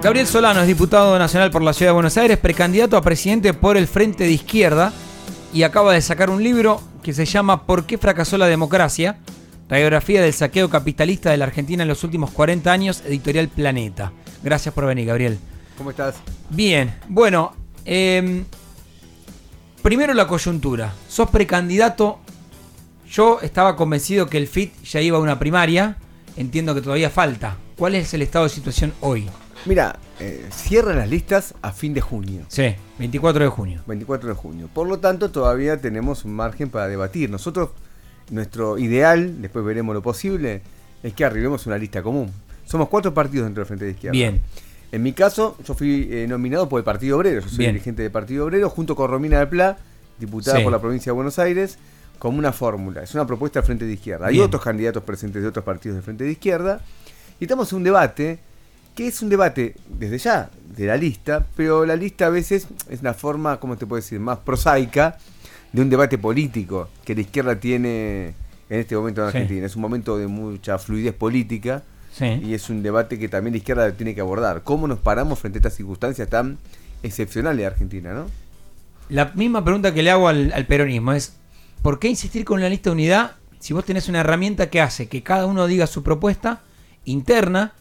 Gabriel Solano es diputado nacional por la Ciudad de Buenos Aires, precandidato a presidente por el Frente de Izquierda y acaba de sacar un libro que se llama ¿Por qué fracasó la democracia? Radiografía del saqueo capitalista de la Argentina en los últimos 40 años, editorial Planeta. Gracias por venir, Gabriel. ¿Cómo estás? Bien, bueno, em, primero la coyuntura. Sos precandidato. Yo estaba convencido que el FIT ya iba a una primaria. Entiendo que todavía falta. ¿Cuál es el estado de situación hoy? Mira, eh, cierran las listas a fin de junio. Sí, 24 de junio. 24 de junio. Por lo tanto, todavía tenemos un margen para debatir. Nosotros, nuestro ideal, después veremos lo posible, es que arribemos a una lista común. Somos cuatro partidos dentro del Frente de Izquierda. Bien. En mi caso, yo fui eh, nominado por el Partido Obrero. Yo soy Bien. dirigente del Partido Obrero, junto con Romina del Pla, diputada Sí. por la provincia de Buenos Aires, como una fórmula. Es una propuesta del Frente de Izquierda. Hay otros candidatos presentes de otros partidos del Frente de Izquierda. Y estamos en un debate que es un debate desde ya de la lista, pero la lista a veces es una forma, ¿cómo te puedo decir?, más prosaica de un debate político que la izquierda tiene en este momento en Sí. Argentina. Es un momento de mucha fluidez política Sí. y es un debate que también la izquierda tiene que abordar. ¿Cómo nos paramos frente a estas circunstancias tan excepcionales de Argentina, no? La misma pregunta que le hago al, al peronismo es, ¿por qué insistir con la lista de unidad si vos tenés una herramienta que hace que cada uno diga su propuesta interna,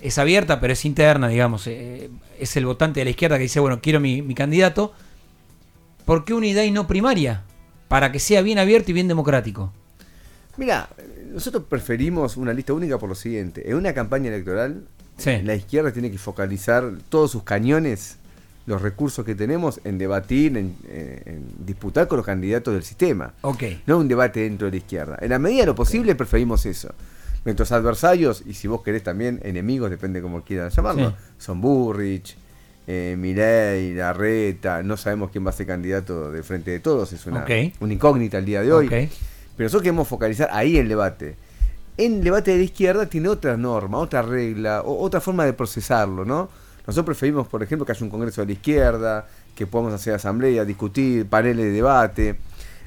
es abierta, pero es interna, digamos, eh, es el votante de la izquierda que dice, bueno, quiero mi, mi candidato, ¿por qué unidad y no primaria? Para que sea bien abierto y bien democrático. Mira, nosotros preferimos una lista única por lo siguiente. En una campaña electoral, Sí. la izquierda tiene que focalizar todos sus cañones, los recursos que tenemos, en debatir, en, eh, en disputar con los candidatos del sistema. Ok. No un debate dentro de la izquierda. En la medida de lo posible preferimos eso. Nuestros adversarios, y si vos querés también enemigos, depende cómo quieran llamarlo, Sí. son Burrich, eh, Milei, Larreta, no sabemos quién va a ser candidato de frente de todos, es una, Ok. una incógnita el día de hoy. Pero nosotros queremos focalizar ahí el debate. En el debate de la izquierda tiene otra norma, otra regla, o- otra forma de procesarlo, ¿no? Nosotros preferimos, por ejemplo, que haya un congreso de la izquierda, que podamos hacer asamblea, discutir, paneles de debate.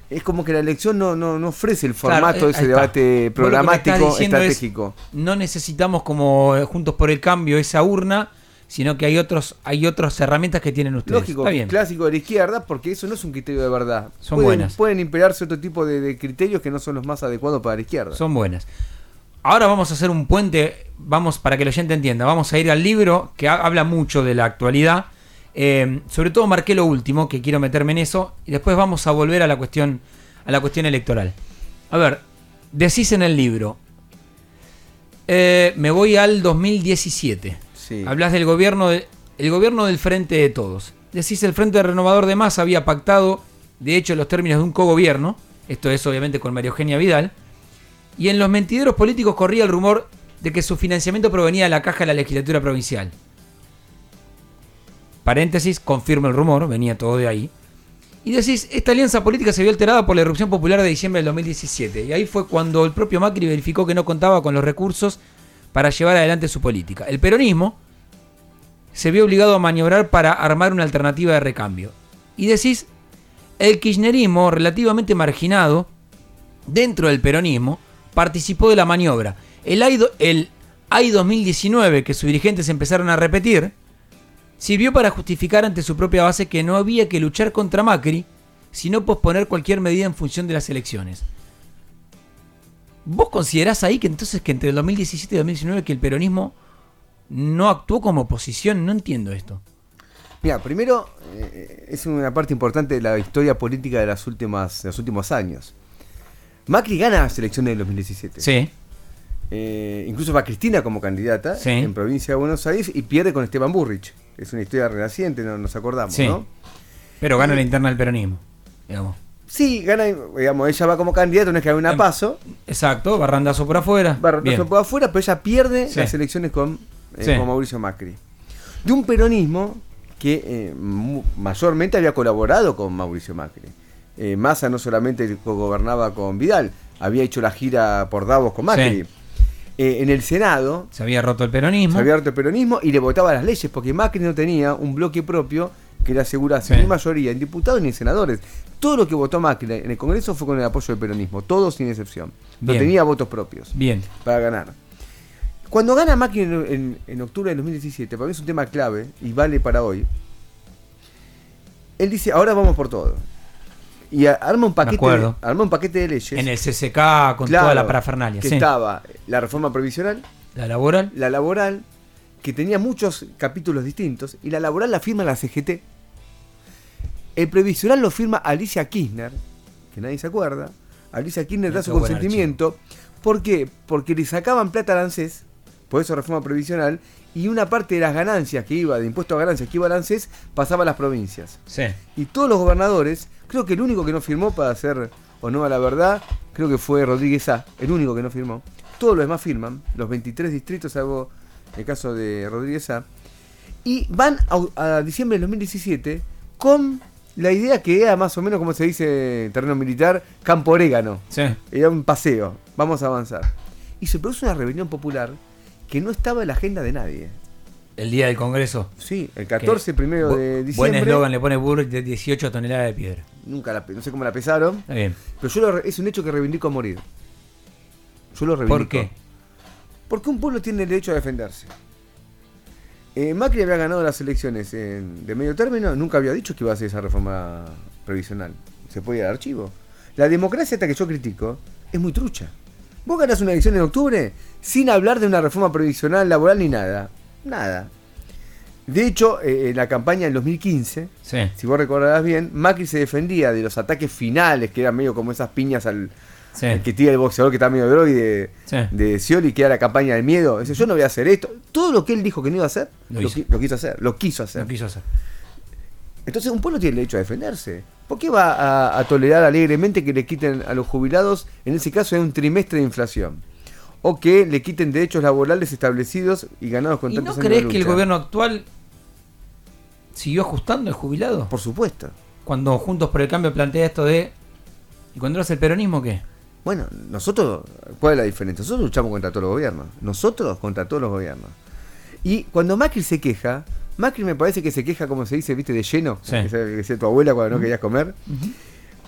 Es como que la elección no, no, no ofrece el formato eh, de ese ahí está. debate programático, es, estratégico. no necesitamos como eh, Juntos por el Cambio esa urna, sino que hay otros hay otras herramientas que tienen ustedes. Lógico, bien. clásico de la izquierda, porque eso no es un criterio de verdad. Son pueden, buenas. Pueden imperarse otro tipo de, de criterios que no son los más adecuados para la izquierda. Son buenas. Ahora vamos a hacer un puente, vamos para que el oyente entienda, vamos a ir al libro que ha- habla mucho de la actualidad. Eh, sobre todo marqué lo último, que quiero meterme en eso, y después vamos a volver a la cuestión, a la cuestión electoral. A ver, decís en el libro, eh, me voy al 2017. Sí. Hablas del gobierno, de- el gobierno del Frente de Todos. Decís el Frente Renovador de Más había pactado, de hecho, los términos de un cogobierno. Esto es obviamente con María Eugenia Vidal. Y en los mentideros políticos corría el rumor de que su financiamiento provenía de la caja de la legislatura provincial. Paréntesis, confirma el rumor, venía todo de ahí. Y decís, esta alianza política se vio alterada por la erupción popular de diciembre del 2017. Y ahí fue cuando el propio Macri verificó que no contaba con los recursos para llevar adelante su política. El peronismo se vio obligado a maniobrar para armar una alternativa de recambio. Y decís, el kirchnerismo, relativamente marginado dentro del peronismo, participó de la maniobra. El AI, el AI 2019, que sus dirigentes empezaron a repetir, sirvió para justificar ante su propia base que no había que luchar contra Macri, sino posponer cualquier medida en función de las elecciones. ¿Vos considerás ahí que entonces que entre el 2017 y 2019 que el peronismo no actuó como oposición? No entiendo esto. Mira, primero, eh, es una parte importante de la historia política de, las últimas, de los últimos años. Macri gana las elecciones del 2017. Sí, Eh, incluso va Cristina como candidata Sí. en provincia de Buenos Aires y pierde con Esteban Burrich. Es una historia renaciente, no nos acordamos, Sí. ¿no? pero gana la interna del peronismo. Digamos. Sí, gana, digamos, ella va como candidata, no es que haga una Em, paso, Exacto, barrandazo por afuera. va Bien. por afuera, pero ella pierde Sí. las elecciones con, eh, con Mauricio Macri. De un peronismo que eh, mayormente había colaborado con Mauricio Macri. Eh, Massa no solamente gobernaba con Vidal, había hecho la gira por Davos con Macri. Eh, en el Senado Se había roto el peronismo. se había harto el peronismo y le votaba las leyes, porque Macri no tenía un bloque propio que le asegurase Sí. ni mayoría en diputados ni en senadores. Todo lo que votó Macri en el Congreso fue con el apoyo del peronismo, todos sin excepción. No tenía votos propios Bien. para ganar. Cuando gana Macri en, en- en octubre del 2017, para mí es un tema clave y vale para hoy. Él dice, ahora vamos por todo. Y arma un paquete, acuerdo. arma un paquete de leyes. En el CCK con Claro, toda la parafernalia. Que sí. estaba la reforma previsional, La laboral. la laboral, que tenía muchos capítulos distintos, y la laboral la firma la CGT. El previsional lo firma Alicia Kirchner, que nadie se acuerda. Alicia Kirchner da su consentimiento. ¿Por qué? Porque le sacaban plata al ANSES, por eso reforma previsional, y una parte de las ganancias que iba, de impuesto a ganancias que iba al ANSES, pasaba a las provincias. Sí. Y todos los gobernadores, creo que el único que no firmó para hacer honor a la verdad, creo que fue Rodríguez A, el único que no firmó. Todos los demás firman, los 23 distritos, salvo el caso de Rodríguez A. Y van a, a diciembre del 2017 con la idea que era más o menos, como se dice en terreno militar, campo orégano. Sí. Era un paseo, vamos a avanzar. Y se produce una rebelión popular que no estaba en la agenda de nadie. El día del Congreso. Sí, el 14 Que- primero de Buen diciembre. eslogan le pone Burr de 18 toneladas de piedra. Nunca la, no sé cómo la pesaron. Está bien. Pero yo lo es un hecho que reivindico a morir. Yo lo reivindico. ¿Por qué? Porque un pueblo tiene el derecho a defenderse. Eh, Macri había ganado las elecciones en- de medio término, nunca había dicho que iba a hacer esa reforma previsional. Se puede ir al archivo. La democracia esta que yo critico es muy trucha. Vos ganás una elección en octubre sin hablar de una reforma previsional laboral ni nada. Nada. De hecho, eh, en la campaña del 2015, Sí. si vos recordarás bien, Macri se defendía de los ataques finales, que eran medio como esas piñas al, Sí. al que tira el boxeador que está medio droide Sí. de Scioli, que era la campaña del miedo. Dice, yo no voy a hacer esto. Todo lo que él dijo que no iba a hacer, Lo lo, qui- lo quiso hacer, lo quiso hacer. No quiso hacer. Entonces un pueblo tiene el derecho a defenderse. ¿Por qué va a, a tolerar alegremente que le quiten a los jubilados, en ese caso, de un trimestre de inflación? O que le quiten derechos laborales establecidos y ganados con ¿Y no de crees que el gobierno actual siguió ajustando el jubilado? Por supuesto. Cuando Juntos por el Cambio plantea esto de... ¿Y cuando eras el peronismo qué? Bueno, nosotros, ¿cuál es la diferencia? Nosotros luchamos contra todos los gobiernos. Nosotros contra todos los gobiernos. Y cuando Macri se queja, Macri me parece que se queja, como se dice, viste, de lleno. Sí. Que se- que decía tu abuela cuando no querías comer.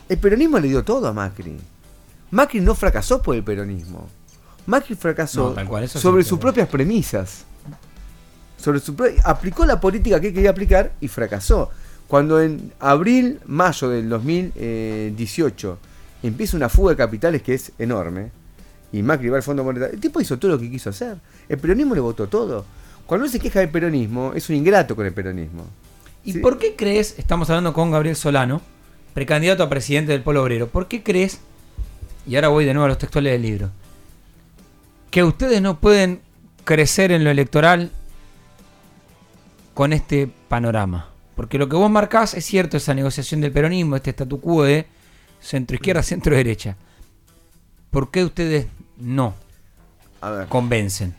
El peronismo le dio todo a Macri. Macri no fracasó por el peronismo. Macri fracasó No, cual, sobre sí, sus propias premisas. Sobre su pro- aplicó la política que quería aplicar y fracasó. Cuando en abril, mayo del 2018 empieza una fuga de capitales que es enorme y Macri va al Fondo Monetario, el tipo hizo todo lo que quiso hacer. El peronismo le votó todo. Cuando él se queja del peronismo, es un ingrato con el peronismo. ¿Y Sí. por qué crees, estamos hablando con Gabriel Solano, precandidato a presidente del Polo Obrero, ¿por qué crees, y ahora voy de nuevo a los textuales del libro, que ustedes no pueden crecer en lo electoral con este panorama? Porque lo que vos marcás es cierto, esa negociación del peronismo, este statu quo de centro izquierda, centro derecha. ¿Por qué ustedes no A ver, convencen?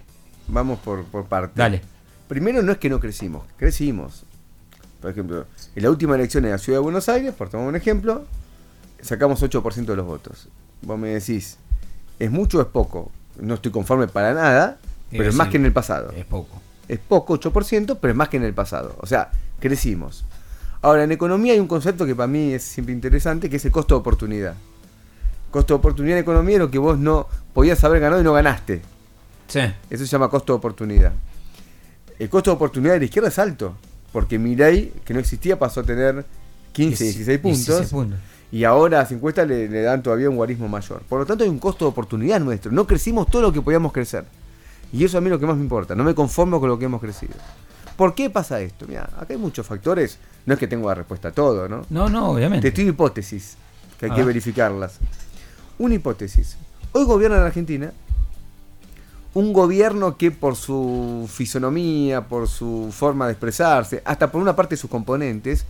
Vamos por, por partes. Dale. Primero no es que no crecimos, crecimos. Por ejemplo, en la última elección en la ciudad de Buenos Aires, por tomar un ejemplo, sacamos 8% de los votos. Vos me decís, ¿es mucho o es poco? No estoy conforme para nada, pero es más que en el pasado. Es poco. Es poco, 8%, pero es más que en el pasado. O sea, crecimos. Ahora, en economía hay un concepto que para mí es siempre interesante, que es el costo de oportunidad. Costo de oportunidad en economía es lo que vos no podías haber ganado y no ganaste. Sí. Eso se llama costo de oportunidad. El costo de oportunidad de la izquierda es alto, porque Milei, que no existía, pasó a tener 15, 16 puntos, 16 puntos. y ahora a las encuestas le, le dan todavía un guarismo mayor. Por lo tanto, hay un costo de oportunidad nuestro. No crecimos todo lo que podíamos crecer. Y eso a mí es lo que más me importa. No me conformo con lo que hemos crecido. ¿Por qué pasa esto? Mira, acá hay muchos factores. No es que tengo la respuesta a todo, ¿no? No, no, Te obviamente. estoy hipótesis, que hay A que ver. verificarlas. Una hipótesis. Hoy gobierna en Argentina un gobierno que por su fisonomía, por su forma de expresarse, hasta por una parte de sus componentes,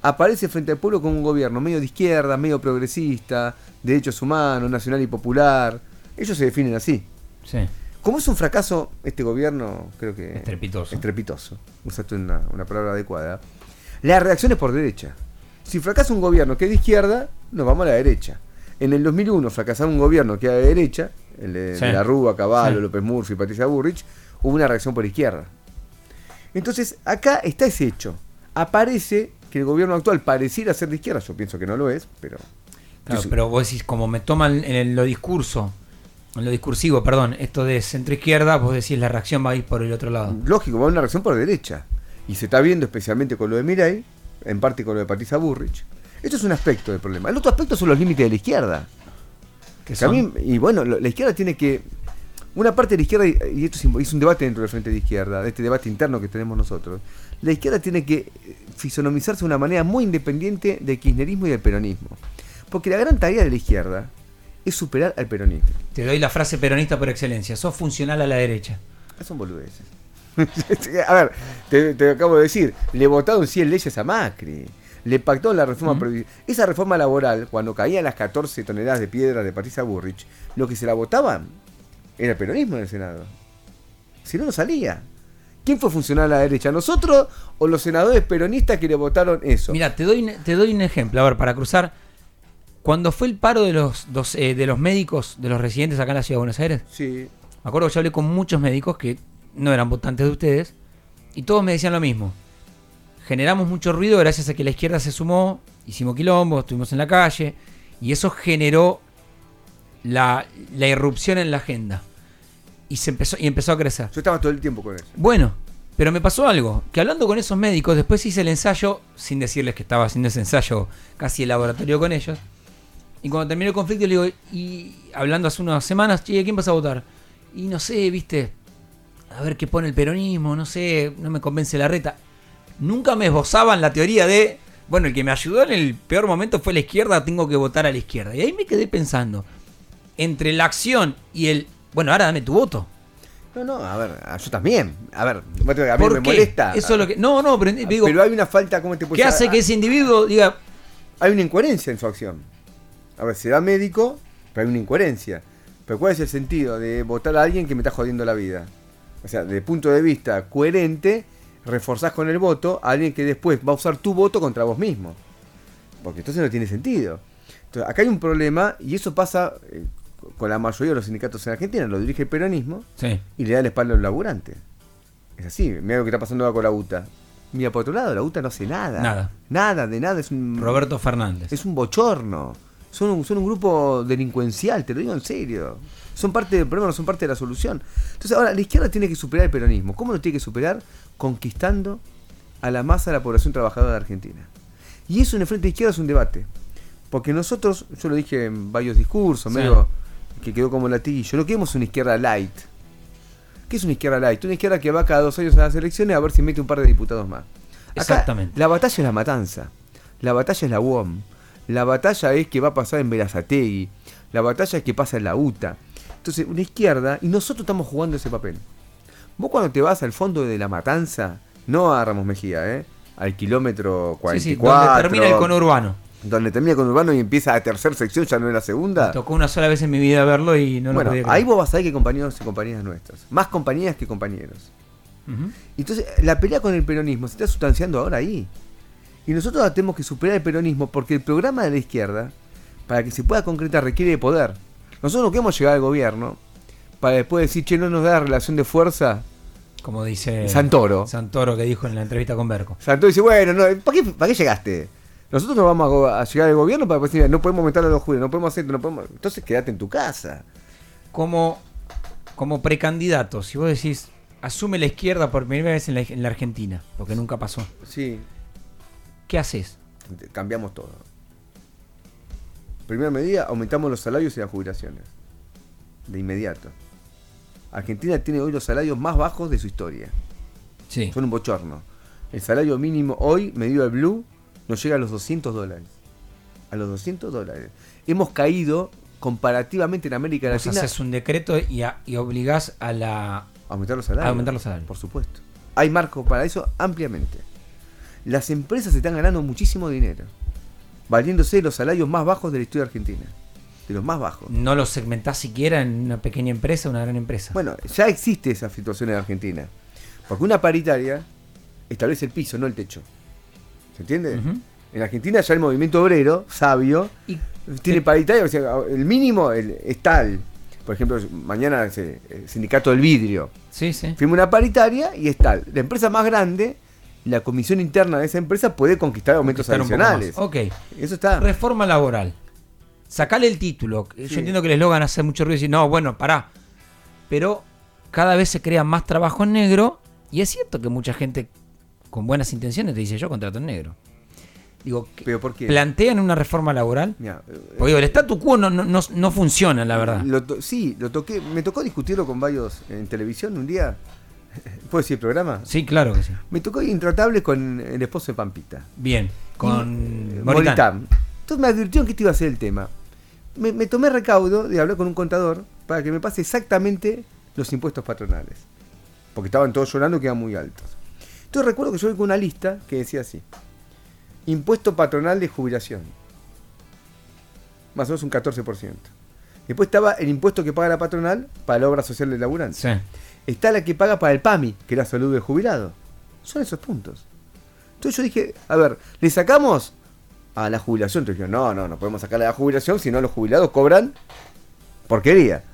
aparece frente al pueblo como un gobierno medio de izquierda, medio progresista, de derechos humanos, nacional y popular. Ellos se definen así. Sí. Como es un fracaso este gobierno, creo que... Estrepitoso. Estrepitoso. Usaste una, una palabra adecuada. La reacción es por derecha. Si fracasa un gobierno que es de izquierda, nos vamos a la derecha. En el 2001 fracasaba un gobierno que era de derecha, el de, Sí. de la Rúa, Caballo, Sí. López Murphy, Patricia Burrich, hubo una reacción por izquierda. Entonces, acá está ese hecho. Aparece que el gobierno actual pareciera ser de izquierda, yo pienso que no lo es, pero... Claro, pero vos decís, como me toman en lo discurso en lo discursivo, perdón, esto de centro izquierda, vos decís la reacción va a ir por el otro lado. Lógico, va a haber una reacción por derecha. Y se está viendo especialmente con lo de Mirai, en parte con lo de Patricia Burrich. Esto es un aspecto del problema. El otro aspecto son los límites de la izquierda. Que Que a son- mí- y bueno, la izquierda tiene que. Una parte de la izquierda, y esto es un debate dentro del Frente de Izquierda, de este debate interno que tenemos nosotros. La izquierda tiene que eh, fisonomizarse de una manera muy independiente del kirchnerismo y del peronismo. Porque la gran tarea de la izquierda es superar al peronismo. Te doy la frase peronista por excelencia. Sos funcional a la derecha. Son boludeces. a ver, te, te acabo de decir, le votaron 100 leyes a Macri. Le pactó la reforma Esa reforma laboral, cuando caían las 14 toneladas de piedra de Patricia Burrich, lo que se la votaban era el peronismo en el Senado. Si no, no salía. ¿Quién fue funcional a la derecha? ¿Nosotros o los senadores peronistas que le votaron eso? Mira, te doy, te doy un ejemplo. A ver, para cruzar. Cuando fue el paro de los, dos- eh, de los médicos, de los residentes acá en la ciudad de Buenos Aires, Sí. me acuerdo que yo hablé con muchos médicos que no eran votantes de ustedes y todos me decían lo mismo. Generamos mucho ruido gracias a que la izquierda se sumó, hicimos quilombo, estuvimos en la calle y eso generó la, la irrupción en la agenda y se empezó y empezó a crecer. Yo estaba todo el tiempo con eso. Bueno, pero me pasó algo, que hablando con esos médicos, después hice el ensayo, sin decirles que estaba haciendo ese ensayo casi el laboratorio con ellos, y cuando terminó el conflicto le digo, y hablando hace unas semanas, che, ¿quién vas a votar? Y no sé, viste, a ver qué pone el peronismo, no sé, no me convence la reta. Nunca me esbozaban la teoría de, bueno, el que me ayudó en el peor momento fue la izquierda, tengo que votar a la izquierda. Y ahí me quedé pensando, entre la acción y el, bueno, ahora dame tu voto. No, no, a ver, yo también. A ver, a mí ¿Por me qué? molesta. Eso es lo que. No, no, pero digo, pero hay una falta, ¿cómo te puedo ¿qué hace que ese individuo diga, hay una incoherencia en su acción. A ver, será médico, pero hay una incoherencia. Pero ¿cuál es el sentido de votar a alguien que me está jodiendo la vida? O sea, desde punto de vista coherente, reforzás con el voto a alguien que después va a usar tu voto contra vos mismo. Porque entonces no tiene sentido. Entonces, acá hay un problema, y eso pasa eh, con la mayoría de los sindicatos en Argentina, lo dirige el peronismo sí, y le da la espalda a los laburantes. Es así, mira lo que está pasando ahora con la UTA. Mira, por otro lado, la UTA no hace nada. Nada. Nada, de nada, es un... Roberto Fernández? Es un bochorno. Son un, son un grupo delincuencial, te lo digo en serio. Son parte del problema, no son parte de la solución. Entonces, ahora, la izquierda tiene que superar el peronismo. ¿Cómo lo tiene que superar? Conquistando a la masa de la población trabajadora de Argentina. Y eso en el Frente de Izquierda es un debate. Porque nosotros, yo lo dije en varios discursos, Sí. medio que quedó como latiguillo, no queremos una izquierda light. ¿Qué es una izquierda light? Una izquierda que va cada dos años a las elecciones a ver si mete un par de diputados más. Acá, Exactamente. La batalla es la matanza. La batalla es la UOM. La batalla es que va a pasar en Verazategui. La batalla es que pasa en la UTA. Entonces, una izquierda, y nosotros estamos jugando ese papel. Vos cuando te vas al fondo de la matanza, no a Ramos Mejía, ¿eh? al kilómetro Sí, sí, 44, donde termina el conurbano. donde termina con Urbano y empieza la tercera sección, ya no es la segunda. Me tocó una sola vez en mi vida verlo y no bueno, lo podía ahí vos vas a ver que compañeros y compañeras nuestras. Más compañeras que compañeros. Entonces, la pelea con el peronismo se está sustanciando ahora ahí. Y nosotros tenemos que superar el peronismo porque el programa de la izquierda, para que se pueda concretar, requiere de poder. Nosotros no queremos llegar al gobierno para después decir, che, no nos da la relación de fuerza. Como dice Santoro. Santoro que dijo en la entrevista con Berco. Santoro dice, bueno, no, ¿para, qué, ¿para qué llegaste? Nosotros no vamos a, a llegar al gobierno para decir, no podemos aumentar a los jueces, no podemos hacer esto, no podemos... Entonces quédate en tu casa. Como, como precandidato, si vos decís, asume la izquierda por primera vez en la, en la Argentina, lo que nunca pasó, Sí, ¿qué haces? cambiamos todo. Primera medida, aumentamos los salarios y las jubilaciones. De inmediato. Argentina tiene hoy los salarios más bajos de su historia. Sí. Son un bochorno. El salario mínimo hoy, medido al Blue, nos llega a los 200 dólares. A los 200 dólares. Hemos caído comparativamente en América Latina haces un decreto y, a- y obligás a la... a aumentar los salarios. A aumentar los salarios. Por supuesto. Hay marco para eso ampliamente. Las empresas están ganando muchísimo dinero, valiéndose de los salarios más bajos de la historia argentina. De los más bajos. No lo segmentás siquiera en una pequeña empresa o una gran empresa. Bueno, ya existe esa situación en Argentina. Porque una paritaria establece el piso, no el techo. ¿Se entiende? En Argentina ya el movimiento obrero, sabio, Y- tiene paritaria, o sea, el mínimo el- es tal. Por ejemplo, mañana el sindicato del vidrio. Sí, sí. Firma una paritaria y es tal. La empresa más grande, la comisión interna de esa empresa puede conquistar aumentos Conquistar adicionales. Ok. Eso está. Reforma laboral. Sacale el título. Sí. Yo entiendo que el eslogan hace mucho ruido y decir, no, bueno, pará. Pero cada vez se crea más trabajo en negro y es cierto que mucha gente con buenas intenciones te dice, yo contrato en negro. Digo, Pero ¿por qué? ¿plantean una reforma laboral? Eh, Porque digo, el statu quo no, no, no, no funciona, la verdad. Lo sí, lo toqué. Me tocó discutirlo con varios en televisión un día. ¿Puedo decir el programa? Sí, claro que sí. Me tocó intratable con el esposo de Pampita. Bien, con Y- Moritán. Moritán. Entonces me advirtieron que este iba a ser el tema. Me, me tomé recaudo de hablar con un contador para que me pase exactamente los impuestos patronales. Porque estaban todos llorando que eran muy altos. Entonces recuerdo que yo vi con una lista que decía así. Impuesto patronal de jubilación. Más o menos un 14%. Después estaba el impuesto que paga la patronal para la obra social del laburante. Sí. Está la que paga para el PAMI, que es la salud del jubilado. Son esos puntos. Entonces yo dije, a ver, ¿le sacamos a la jubilación? Entonces yo, no, no, no podemos sacarle la jubilación, si no los jubilados cobran porquería.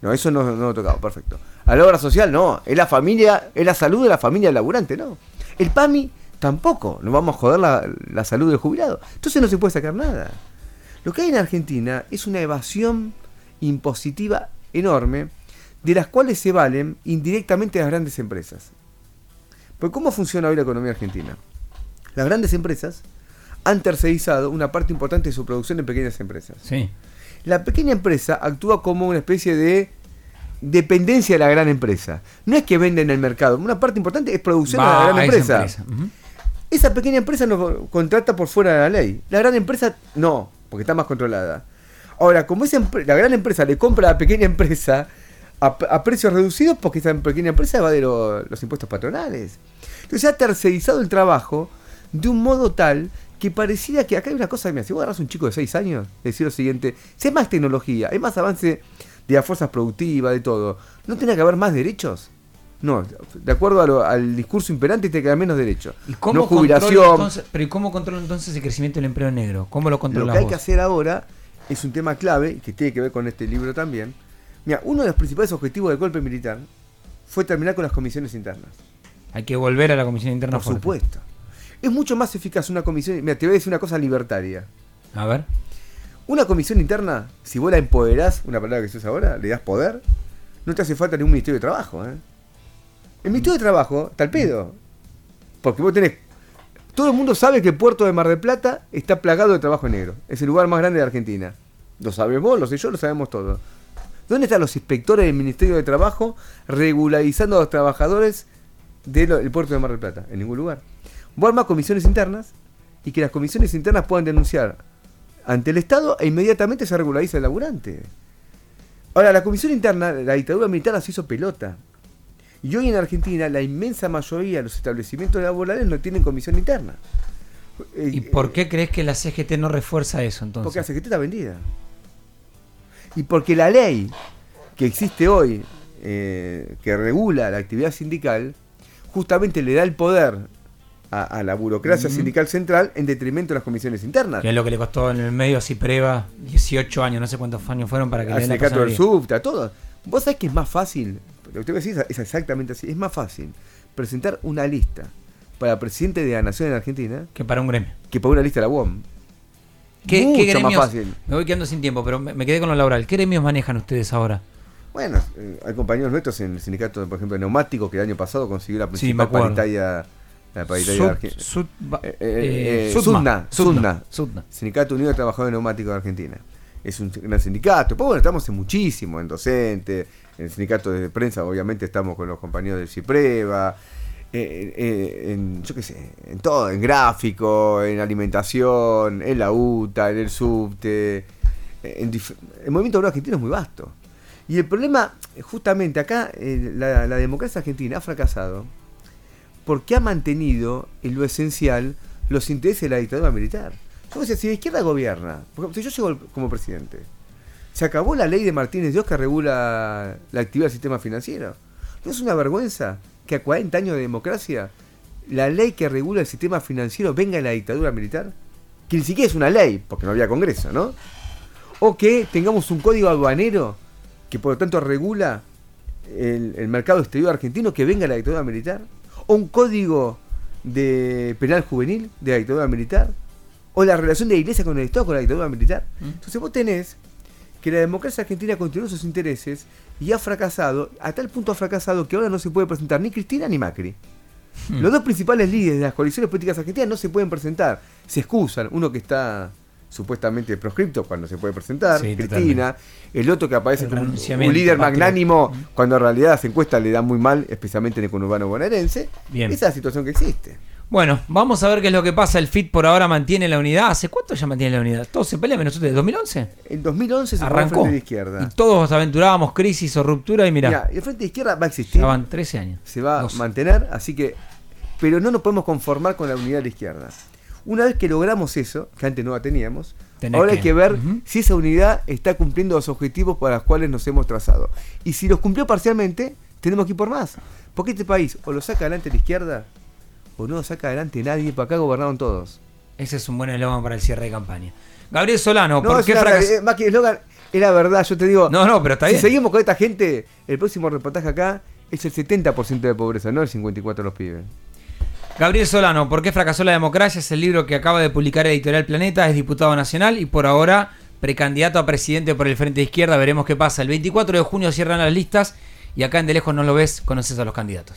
No, eso no, no lo tocaba, perfecto. A la obra social, no, es la familia, es la salud de la familia laburante, no. El PAMI tampoco, no vamos a joder la, la salud del jubilado. Entonces no se puede sacar nada. Lo que hay en Argentina es una evasión impositiva enorme de las cuales se valen indirectamente las grandes empresas. Porque ¿cómo funciona hoy la economía argentina? Las grandes empresas han tercerizado una parte importante de su producción en pequeñas empresas. Sí. La pequeña empresa actúa como una especie de dependencia de la gran empresa. No es que vende en el mercado, una parte importante es producción de la gran esa empresa. Esa pequeña empresa no contrata por fuera de la ley. La gran empresa no, porque está más controlada. Ahora, como esa la gran empresa le compra a la pequeña empresa a, a precios reducidos, porque esa pequeña empresa va de lo- los impuestos patronales. Entonces se ha tercerizado el trabajo de un modo tal que pareciera que acá hay una cosa, mira, si vos agarras un chico de 6 años, decir lo siguiente, si hay más tecnología, hay más avance de las fuerzas productivas, de todo, ¿no tiene que haber más derechos? No, de acuerdo lo- al discurso imperante tiene que haber menos derechos. ¿Y cómo no controla jubilación. entonces- pero ¿y cómo controla entonces el crecimiento del empleo negro? ¿Cómo lo Lo controla que hay vos? que hacer ahora es un tema clave que tiene que ver con este libro también. Mira, uno de los principales objetivos del golpe militar fue terminar con las comisiones internas. Hay que volver a la Comisión Interna Por fuerte. supuesto. Es mucho más eficaz una comisión. Mira, te voy a decir una cosa libertaria. A ver. Una comisión interna, si vos la empoderás, una palabra que se usa ahora, le das poder, no te hace falta ningún ministerio de trabajo. ¿eh? El ministerio de trabajo está al pedo. Porque vos tenés. Todo el mundo sabe que el puerto de Mar del Plata está plagado de trabajo negro. Es el lugar más grande de Argentina. Lo sabes vos, lo sé yo, lo sabemos todos. ¿Dónde están los inspectores del Ministerio de Trabajo regularizando a los trabajadores del puerto de Mar del Plata? En ningún lugar. Vos armás comisiones internas y que las comisiones internas puedan denunciar ante el Estado e inmediatamente se regulariza el laburante. Ahora, la comisión interna, la dictadura militar las hizo pelota. Y hoy en Argentina la inmensa mayoría de los establecimientos laborales no tienen comisión interna. Eh, ¿Y por qué crees que la CGT no refuerza eso entonces? Porque la CGT está vendida. Y porque la ley que existe hoy, eh, que regula la actividad sindical, justamente le da el poder a, a la burocracia sindical central en detrimento de las comisiones internas. Que es lo que le costó en el medio a Cipreva 18 años, no sé cuántos años fueron para que al le den la sindicato del subte, a todo. Vos sabés que es más fácil, lo que te voy a decir es exactamente así, es más fácil presentar una lista para presidente de la nación en Argentina Que para un gremio. que para una lista de la UOM. ¿Qué, Mucho qué más fácil. Me voy quedando sin tiempo, pero me, me quedé con lo laboral. ¿Qué gremios manejan ustedes ahora? Bueno, eh, hay compañeros nuestros en el sindicato, por ejemplo, de neumáticos, que el año pasado consiguió la Sí, principal acuerdo. paritaria, la paritaria de Eh, eh, eh, eh, Sudna, Sudna, Sudna. Sudna. Sindicato Unido de Trabajadores Neumáticos de Argentina. Es un gran sindicato. Pues bueno, estamos en muchísimo, en docente, en el sindicato de prensa, obviamente estamos con los compañeros del CIPREVA, eh, eh, en, yo qué sé, en todo, en gráfico, en alimentación, en la UTA, en el subte. En el movimiento obrero argentino es muy vasto. Y el problema, justamente acá, eh, la, la democracia argentina ha fracasado porque ha mantenido en lo esencial los intereses de la dictadura militar. Yo si la izquierda gobierna, porque yo llego como presidente, se acabó la ley de Martínez Dios que regula la actividad del sistema financiero. ¿No es una vergüenza que a 40 años de democracia la ley que regula el sistema financiero venga de la dictadura militar? Que ni siquiera es una ley, porque no había Congreso, ¿no? O que tengamos un código aduanero que por lo tanto regula el, el mercado exterior argentino que venga de la dictadura militar. O un código de penal juvenil de la dictadura militar. o la relación de la iglesia con el Estado, con la dictadura militar. Entonces vos tenés que la democracia argentina continuó sus intereses y ha fracasado, a tal punto ha fracasado que ahora no se puede presentar ni Cristina ni Macri. Los dos principales líderes de las coaliciones políticas argentinas no se pueden presentar, se excusan, uno que está supuestamente proscripto cuando se puede presentar, Sí, Cristina, el otro que aparece El como un, líder magnánimo cuando en realidad las encuestas le dan muy mal, especialmente en el conurbano bonaerense. Bien. Esa es la situación que existe. Bueno, vamos a ver qué es lo que pasa. El FIT por ahora mantiene la unidad. ¿Hace cuánto ya mantiene la unidad? ¿Todos se pelean menos ustedes? ¿2011? En 2011 se el Arrancó. Frente de Izquierda. Y todos aventurábamos crisis o ruptura y mirá, Mirá, el Frente de Izquierda va a existir. ya van 13 años. se va a mantener, así que, pero no nos podemos conformar con la unidad de la izquierda. Una vez que logramos eso, que antes no la teníamos, Tenés ahora que- hay que ver si esa unidad está cumpliendo los objetivos para los cuales nos hemos trazado. Y si los cumplió parcialmente, tenemos que ir por más. Porque este país o lo saca adelante la izquierda o no lo saca adelante nadie, para acá gobernaron todos. Ese es un buen eslogan para el cierre de campaña. Gabriel Solano, No, ¿por qué fracasó? más que eslogan, es la verdad, yo te digo. No, no, pero está si bien. seguimos con esta gente, el próximo reportaje acá es el 70% de pobreza, no el 54% de los pibes. Gabriel Solano, ¿por qué fracasó la democracia? Es el libro que acaba de publicar Editorial Planeta, es diputado nacional y por ahora precandidato a presidente por el Frente de Izquierda. Veremos qué pasa. El 24 de junio cierran las listas y acá en De Lejos no lo ves, conoces a los candidatos.